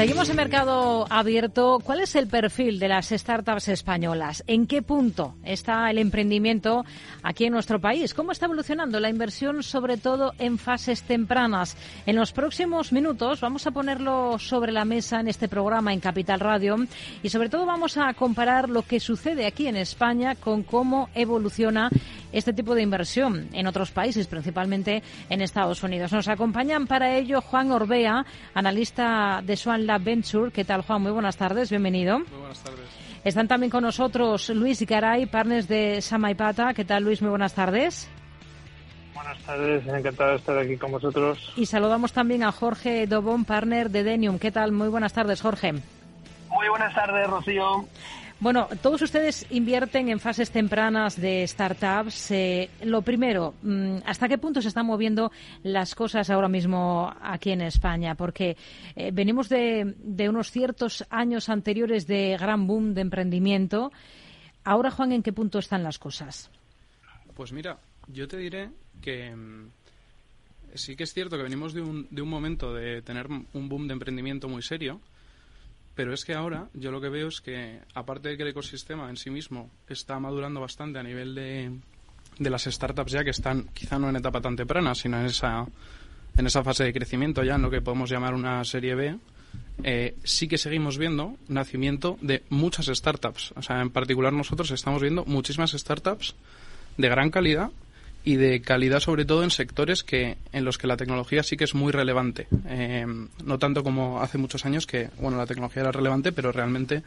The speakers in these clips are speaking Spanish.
Seguimos en mercado abierto. ¿Cuál es el perfil de las startups españolas? ¿En qué punto está el emprendimiento aquí en nuestro país? ¿Cómo está evolucionando la inversión, sobre todo en fases tempranas? En los próximos minutos vamos a ponerlo sobre la mesa en este programa en Capital Radio y sobre todo vamos a comparar lo que sucede aquí en España con cómo evoluciona este tipo de inversión en otros países, principalmente en Estados Unidos. Nos acompañan para ello Juan Orbea, analista de Swan Lab Venture. ¿Qué tal, Juan? Muy buenas tardes, bienvenido. Muy buenas tardes. Están también con nosotros Luis Garay, partners de Samaipata. ¿Qué tal, Luis? Muy buenas tardes. Buenas tardes, encantado de estar aquí con vosotros. Y saludamos también a Jorge Dobón, partner de Denium. ¿Qué tal? Muy buenas tardes, Jorge. Muy buenas tardes, Rocío. Bueno, todos ustedes invierten en fases tempranas de startups. Eh, lo primero, mm, ¿hasta qué punto se están moviendo las cosas ahora mismo aquí en España? Porque eh, venimos de, unos ciertos años anteriores de gran boom de emprendimiento. Ahora, Juan, ¿en qué punto están las cosas? Pues mira, yo te diré que mm, sí que es cierto que venimos de un, de un momento de tener un boom de emprendimiento muy serio pero es que ahora yo lo que veo es que, aparte de que el ecosistema en sí mismo está madurando bastante a nivel de, de las startups ya que están quizá no en etapa tan temprana, sino en esa, en esa fase de crecimiento ya, en lo que podemos llamar una serie B, eh, sí que seguimos viendo nacimiento de muchas startups. O sea, en particular nosotros estamos viendo muchísimas startups de gran calidad y de calidad sobre todo en sectores que en los que la tecnología sí que es muy relevante eh, no tanto como hace muchos años que bueno la tecnología era relevante pero realmente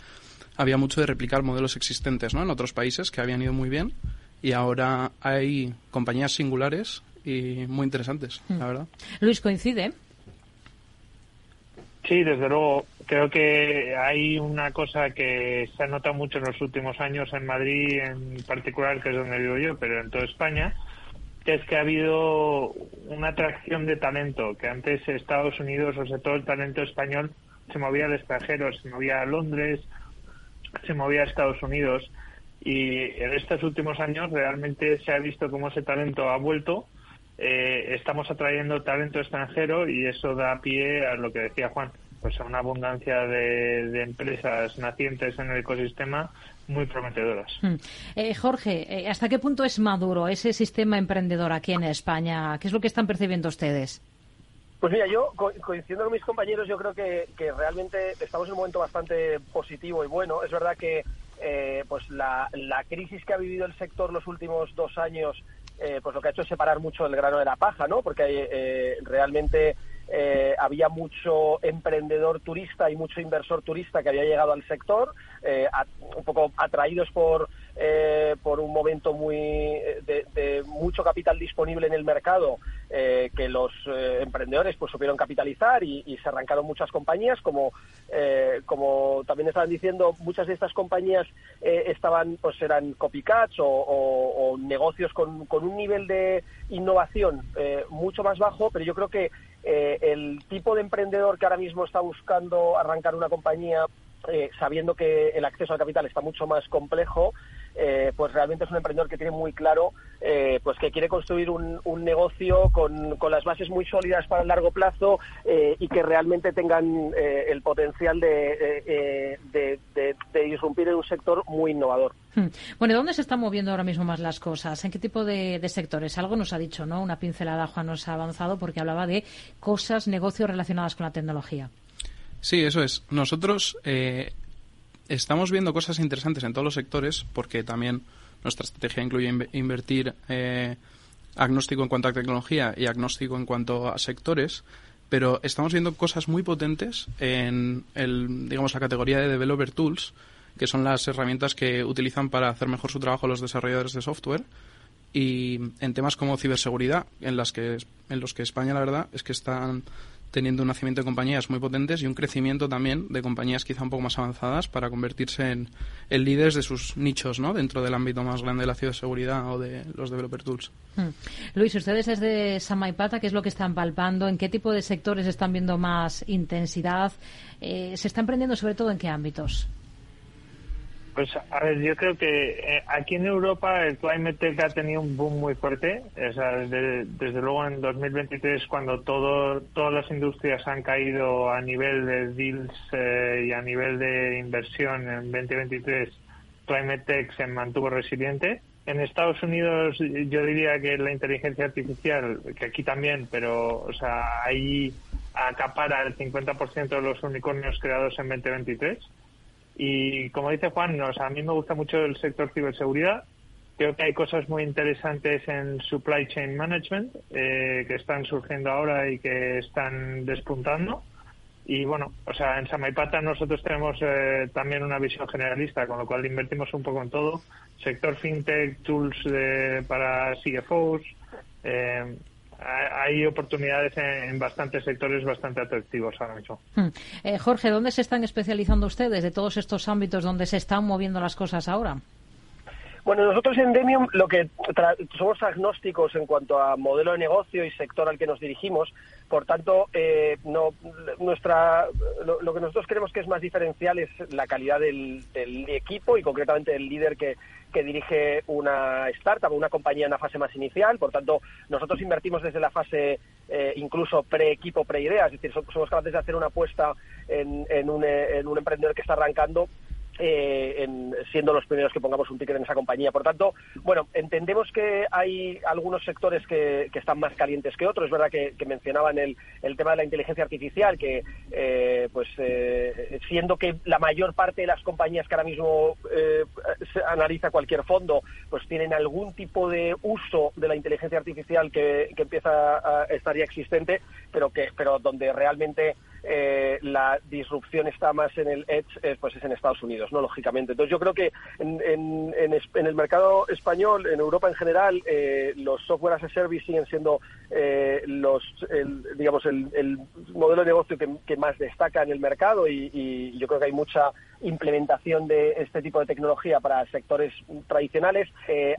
había mucho de replicar modelos existentes ¿no? en otros países que habían ido muy bien y ahora hay compañías singulares y muy interesantes la hmm. verdad Luis coincide Sí, desde luego. Creo que hay una cosa que se ha notado mucho en los últimos años en Madrid, en particular, que es donde vivo yo, pero en toda España, es que ha habido una atracción de talento, que antes Estados Unidos, o sea, todo el talento español se movía al extranjero, se movía a Londres, se movía a Estados Unidos. Y en estos últimos años realmente se ha visto cómo ese talento ha vuelto. Eh, estamos atrayendo talento extranjero y eso da pie a lo que decía Juan, pues a una abundancia de, empresas nacientes en el ecosistema muy prometedoras. Hmm. Eh, Jorge, eh, ¿hasta qué punto es maduro ese sistema emprendedor aquí en España? ¿Qué es lo que están percibiendo ustedes? Pues mira, yo coincidiendo con mis compañeros, yo creo que, realmente estamos en un momento bastante positivo y bueno. Es verdad que eh, pues la, crisis que ha vivido el sector los últimos dos años, pues lo que ha hecho es separar mucho el grano de la paja, ¿no? Porque realmente eh, había mucho emprendedor turista y mucho inversor turista que había llegado al sector, eh, un poco atraídos por, eh, por un momento muy de, mucho capital disponible en el mercado que los emprendedores pues supieron capitalizar y, se arrancaron muchas compañías como como también estaban diciendo muchas de estas compañías estaban pues eran copycats o, o negocios con, con, un nivel de innovación mucho más bajo pero yo creo que eh, el tipo de emprendedor que ahora mismo está buscando arrancar una compañía eh, sabiendo que el acceso al capital está mucho más complejo, eh, pues realmente es un emprendedor que tiene muy claro pues que quiere construir un, negocio con, las bases muy sólidas para el largo plazo y que realmente tengan el potencial de, de, de, irrumpir en un sector muy innovador. Hmm. Bueno, ¿y dónde se están moviendo ahora mismo más las cosas? ¿En qué tipo de, sectores? Algo nos ha dicho, ¿no? Una pincelada, Juan, nos ha avanzado porque hablaba de cosas, negocios relacionadas con la tecnología. Sí, eso es. Nosotros eh, estamos viendo cosas interesantes en todos los sectores porque también nuestra estrategia incluye invertir eh, agnóstico en cuanto a tecnología y agnóstico en cuanto a sectores pero estamos viendo cosas muy potentes en el, digamos, la categoría de developer tools, que son las herramientas que utilizan para hacer mejor su trabajo los desarrolladores de software y en temas como ciberseguridad, en las que en los que España la verdad es que están teniendo un nacimiento de compañías muy potentes y un crecimiento también de compañías quizá un poco más avanzadas para convertirse en, líderes de sus nichos, ¿no? Dentro del ámbito más grande de la ciberseguridad o de los developer tools. Hmm. Luis, ustedes desde Samaipata, ¿qué es lo que están palpando? ¿En qué tipo de sectores están viendo más intensidad? Eh, ¿Se está emprendiendo sobre todo en qué ámbitos? Pues a ver, yo creo que eh, aquí en Europa el Climate Tech ha tenido un boom muy fuerte. O sea, desde, luego en 2023, cuando todo, todas las industrias han caído a nivel de deals eh, y a nivel de inversión en 2023, Climate Tech se mantuvo resiliente. En Estados Unidos yo diría que la inteligencia artificial, que aquí también, pero o sea, ahí acapara el 50% de los unicornios creados en 2023 y como dice Juan, a mí me gusta mucho el sector ciberseguridad. Creo que hay cosas muy interesantes en supply chain management eh, que están surgiendo ahora y que están despuntando. Y bueno, o sea, en Samaipata nosotros tenemos eh, también una visión generalista, con lo cual invertimos un poco en todo. Sector fintech, tools para CFOs, eh, hay oportunidades en, bastantes sectores bastante atractivos ahora mismo. Hmm. Eh, Jorge, ¿dónde se están especializando ustedes de todos estos ámbitos donde se están moviendo las cosas ahora? Bueno, nosotros en Demium lo que somos agnósticos en cuanto a modelo de negocio y sector al que nos dirigimos. Por tanto, eh, no, nuestra, lo, que nosotros creemos que es más diferencial es la calidad del, equipo y concretamente del líder que, que dirige una startup o una compañía en la fase más inicial. Por tanto, nosotros invertimos desde la fase eh, incluso pre-equipo, pre-idea. Es decir, somos capaces de hacer una apuesta en, en, un, en un emprendedor que está arrancando eh, siendo los primeros que pongamos un ticket en esa compañía. Por tanto, bueno, entendemos que hay algunos sectores que, están más calientes que otros. Es verdad que, mencionaban el, el, tema de la inteligencia artificial, que eh, pues eh, siendo que la mayor parte de las compañías que ahora mismo analiza cualquier fondo, pues tienen algún tipo de uso de la inteligencia artificial que, que empieza a estar ya existente, pero que pero donde realmente eh, la disrupción está más en el edge, eh, pues es en Estados Unidos, ¿no? Lógicamente. Entonces yo creo que en, el mercado español, en Europa en general, eh, los software as a service siguen siendo los, digamos, el, modelo de negocio que, más destaca en el mercado y, yo creo que hay mucha implementación de este tipo de tecnología para sectores tradicionales.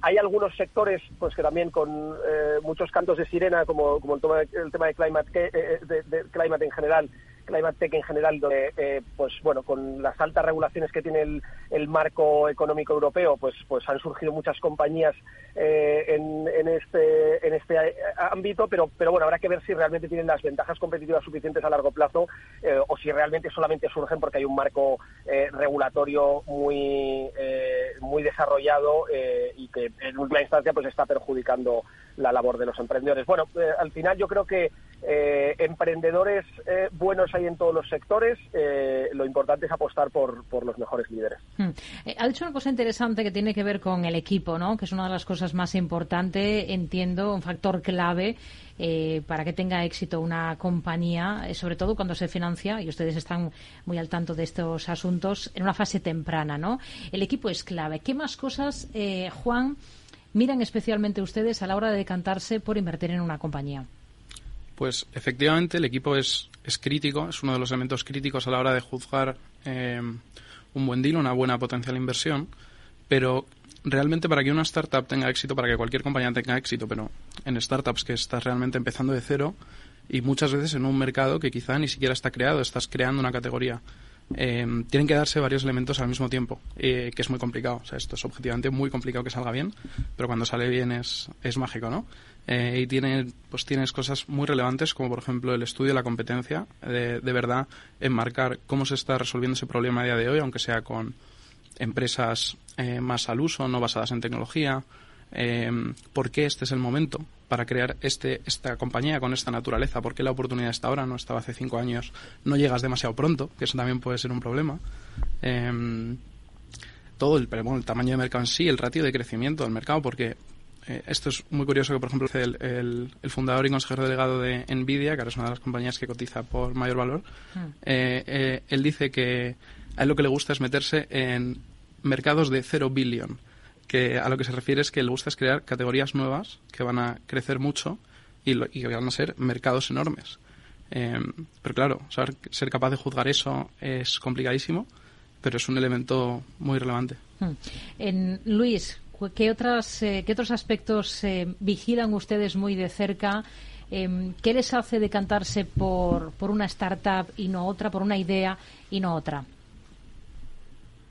hay algunos sectores pues que también con muchos cantos de sirena, como, el, tema de, el tema de climate, de climate en general, Climate Tech en general, donde, eh, pues bueno, con las altas regulaciones que tiene el, el, marco económico europeo, pues, pues han surgido muchas compañías eh, en, en, este, en este ámbito, pero, pero bueno, habrá que ver si realmente tienen las ventajas competitivas suficientes a largo plazo eh, o si realmente solamente surgen porque hay un marco regulatorio muy, muy desarrollado y que en última instancia pues está perjudicando la labor de los emprendedores. Bueno, al final yo creo que eh, emprendedores eh, buenos hay en todos los sectores. Eh, lo importante es apostar por, por los mejores líderes. Hmm. ha dicho una cosa interesante que tiene que ver con el equipo, ¿no? que es una de las cosas más importantes, entiendo, un factor clave para que tenga éxito una compañía, sobre todo cuando se financia, y ustedes están muy al tanto de estos asuntos, en una fase temprana. ¿no? El equipo es clave. ¿Qué más cosas, Juan, miran especialmente ustedes a la hora de decantarse por invertir en una compañía? Pues efectivamente el equipo es, es crítico, es uno de los elementos críticos a la hora de juzgar eh, un buen deal, una buena potencial inversión, pero realmente para que una startup tenga éxito, para que cualquier compañía tenga éxito, pero en startups que estás realmente empezando de cero y muchas veces en un mercado que quizá ni siquiera está creado, estás creando una categoría. Eh, tienen que darse varios elementos al mismo tiempo, eh, que es muy complicado. O sea, esto es objetivamente muy complicado que salga bien, pero cuando sale bien es, es mágico, ¿no? Eh, y tiene, pues tienes cosas muy relevantes como por ejemplo el estudio de la competencia, de, de verdad enmarcar cómo se está resolviendo ese problema a día de hoy, aunque sea con empresas eh, más al uso, no basadas en tecnología, eh, por qué este es el momento para crear este, esta compañía con esta naturaleza, por qué la oportunidad está ahora, no estaba hace cinco años, no llegas demasiado pronto, que eso también puede ser un problema. todo el, el tamaño de mercado en sí, el ratio de crecimiento del mercado, porque eh, esto es muy curioso que, por ejemplo, el, el, fundador y consejero delegado de Nvidia, que ahora es una de las compañías que cotiza por mayor valor, hmm. eh, eh, él dice que a él lo que le gusta es meterse en mercados de cero billion, que a lo que se refiere es que le gusta es crear categorías nuevas que van a crecer mucho y, que van a ser mercados enormes. pero claro, ser capaz de juzgar eso es complicadísimo, pero es un elemento muy relevante. Hmm. En, Luis, ¿Qué, otras, eh, qué otros aspectos eh, vigilan ustedes muy de cerca? Em, ¿Qué les hace decantarse por, por una startup y no otra, por una idea y no otra?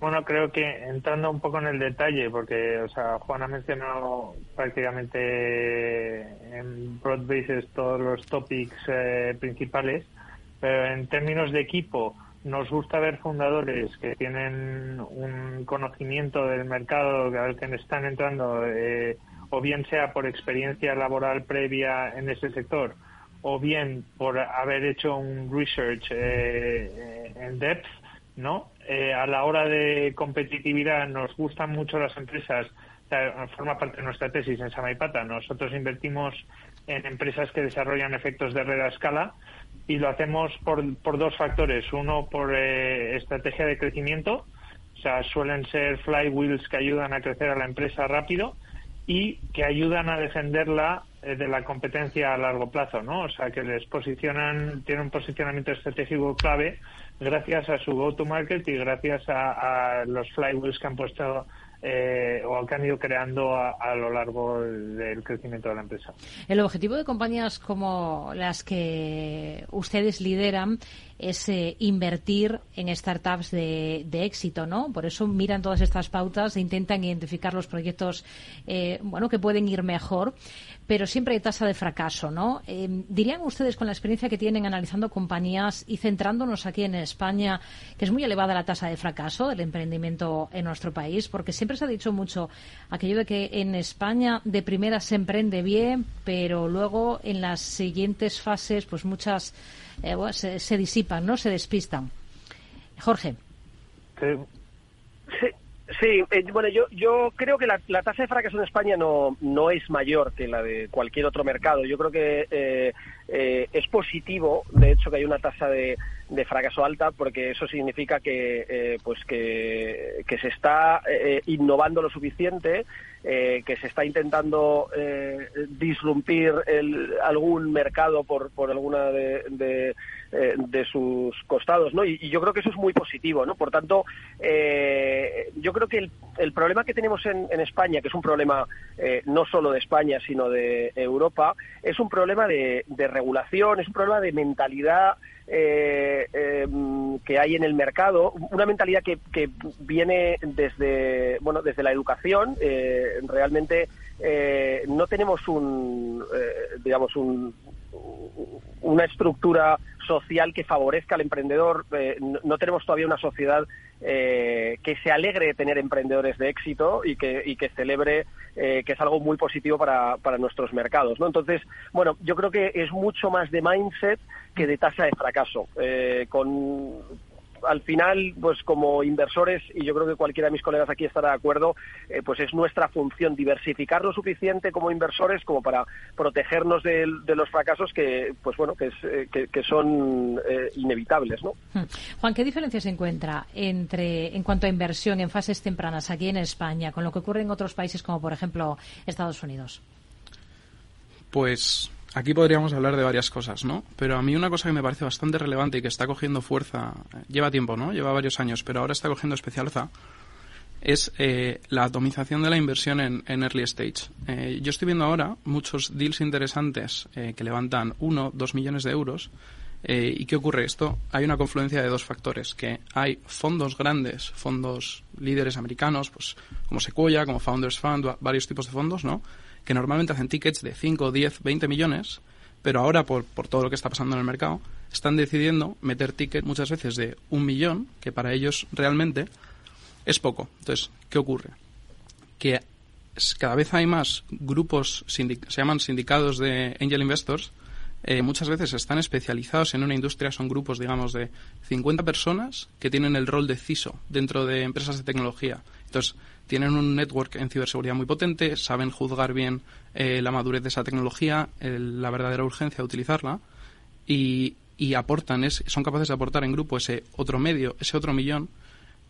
Bueno, creo que entrando un poco en el detalle, porque, o sea, Juan ha mencionado prácticamente en broad bases todos los topics eh, principales, pero en términos de equipo, nos gusta ver fundadores que tienen un conocimiento del mercado al que están entrando, eh, o bien sea por experiencia laboral previa en ese sector, o bien por haber hecho un research eh, en depth, ¿no? Eh, a la hora de competitividad nos gustan mucho las empresas, forma parte de nuestra tesis en Samaipata. Nosotros invertimos en empresas que desarrollan efectos de red a escala y lo hacemos por, por dos factores. Uno, por eh, estrategia de crecimiento, o sea, suelen ser flywheels que ayudan a crecer a la empresa rápido y que ayudan a defenderla de la competencia a largo plazo, ¿no? O sea, que les posicionan, tienen un posicionamiento estratégico clave gracias a su go-to-market y gracias a, los flywheels que han puesto eh, o que han ido creando a, lo largo del crecimiento de la empresa. El objetivo de compañías como las que ustedes lideran es eh, invertir en startups de, éxito, ¿no? Por eso miran todas estas pautas e intentan identificar los proyectos, eh, bueno, que pueden ir mejor, pero siempre hay tasa de fracaso, ¿no? Eh, ¿Dirían ustedes, con la experiencia que tienen analizando compañías y centrándonos aquí en España, que es muy elevada la tasa de fracaso del emprendimiento en nuestro país? Porque siempre se ha dicho mucho aquello de que en España de primera se emprende bien, pero luego en las siguientes fases, pues muchas eh, se, disipan, ¿no? Se despistan. Jorge. Sí. Sí, eh, bueno, yo, yo creo que la, tasa de fracaso en España no, no es mayor que la de cualquier otro mercado. Yo creo que eh, es positivo, de hecho, que hay una tasa de, de fracaso alta, porque eso significa que, pues que, que, se está innovando lo suficiente eh, que se está intentando eh, disrumpir el, algún mercado por, por alguna de, de, eh, sus costados, ¿no? Y, yo creo que eso es muy positivo, ¿no? Por tanto, yo creo que el, el, problema que tenemos en, en España, que es un problema no solo de España, sino de Europa, es un problema de, de regulación, es un problema de mentalidad eh, em, que hay en el mercado, una mentalidad que, que viene desde, bueno, desde la educación. Eh, realmente eh, no tenemos un, eh, digamos, un, una estructura social que favorezca al emprendedor. no, tenemos todavía una sociedad que se alegre de tener emprendedores de éxito y que, y que celebre que es algo muy positivo para, para nuestros mercados. ¿no? Entonces, bueno, yo creo que es mucho más de mindset que de tasa de fracaso. Eh, con al final, pues como inversores, y yo creo que cualquiera de mis colegas aquí estará de acuerdo, eh, pues es nuestra función diversificar lo suficiente como inversores como para protegernos de, los fracasos que, pues bueno, que, eh, que, son inevitables, ¿no? Hmm. Juan, ¿qué diferencia se encuentra entre, en cuanto a inversión en fases tempranas aquí en España con lo que ocurre en otros países como, por ejemplo, Estados Unidos? Pues Aquí podríamos hablar de varias cosas, ¿no? Pero a mí una cosa que me parece bastante relevante y que está cogiendo fuerza, lleva tiempo, ¿no? Lleva varios años, pero ahora está cogiendo especial fuerza, es eh, la atomización de la inversión en, early stage. Eh, yo estoy viendo ahora muchos deals interesantes eh, que levantan uno, dos millones de euros. ¿Y qué ocurre? Esto hay una confluencia de dos factores, que hay fondos grandes, fondos líderes americanos, pues como Sequoia, como Founders Fund, varios tipos de fondos, ¿no? Que normalmente hacen tickets de 5, 10, 20 millones, pero ahora por, por todo lo que está pasando en el mercado, están decidiendo meter tickets muchas veces de un millón, que para ellos realmente es poco. Entonces, ¿qué ocurre? Que cada vez hay más grupos, se llaman sindicados de angel investors, eh, muchas veces están especializados en una industria, son grupos, digamos, de 50 personas que tienen el rol de CISO dentro de empresas de tecnología. Entonces, tienen un network en ciberseguridad muy potente, saben juzgar bien eh, la madurez de esa tecnología, la verdadera urgencia de utilizarla y, aportan, son capaces de aportar en grupo ese otro medio, ese otro millón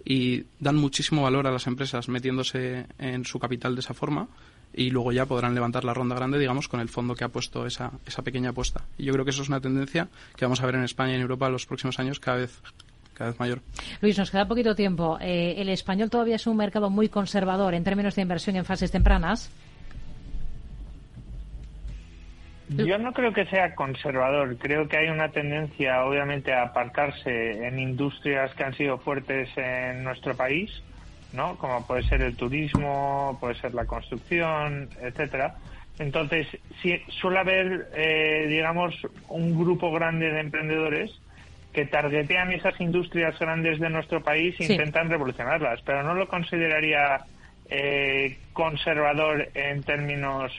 y dan muchísimo valor a las empresas metiéndose en su capital de esa forma y luego ya podrán levantar la ronda grande, digamos, con el fondo que ha puesto esa, esa pequeña apuesta. Y yo creo que eso es una tendencia que vamos a ver en España y en Europa en los próximos años cada vez cada vez mayor. Luis, nos queda poquito tiempo. Eh, el español todavía es un mercado muy conservador en términos de inversión en fases tempranas. Yo no creo que sea conservador. Creo que hay una tendencia, obviamente, a aparcarse en industrias que han sido fuertes en nuestro país, ¿no? Como puede ser el turismo, puede ser la construcción, etcétera. Entonces, sí, suele haber, eh, digamos, un grupo grande de emprendedores que targetean esas industrias grandes de nuestro país e intentan revolucionarlas, pero no lo consideraría eh, conservador en términos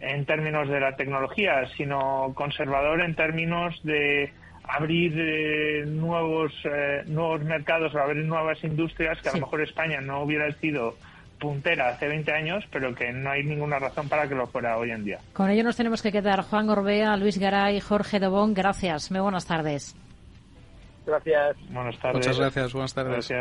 en términos de la tecnología, sino conservador en términos de abrir eh, nuevos eh, nuevos mercados o abrir nuevas industrias que a lo mejor España no hubiera sido puntera hace 20 años, pero que no hay ninguna razón para que lo fuera hoy en día. Con ello nos tenemos que quedar. Juan Gorbea, Luis Garay, Jorge Dobón, gracias. Muy buenas tardes. Gracias. Buenas tardes. Muchas gracias. Buenas tardes. Gracias.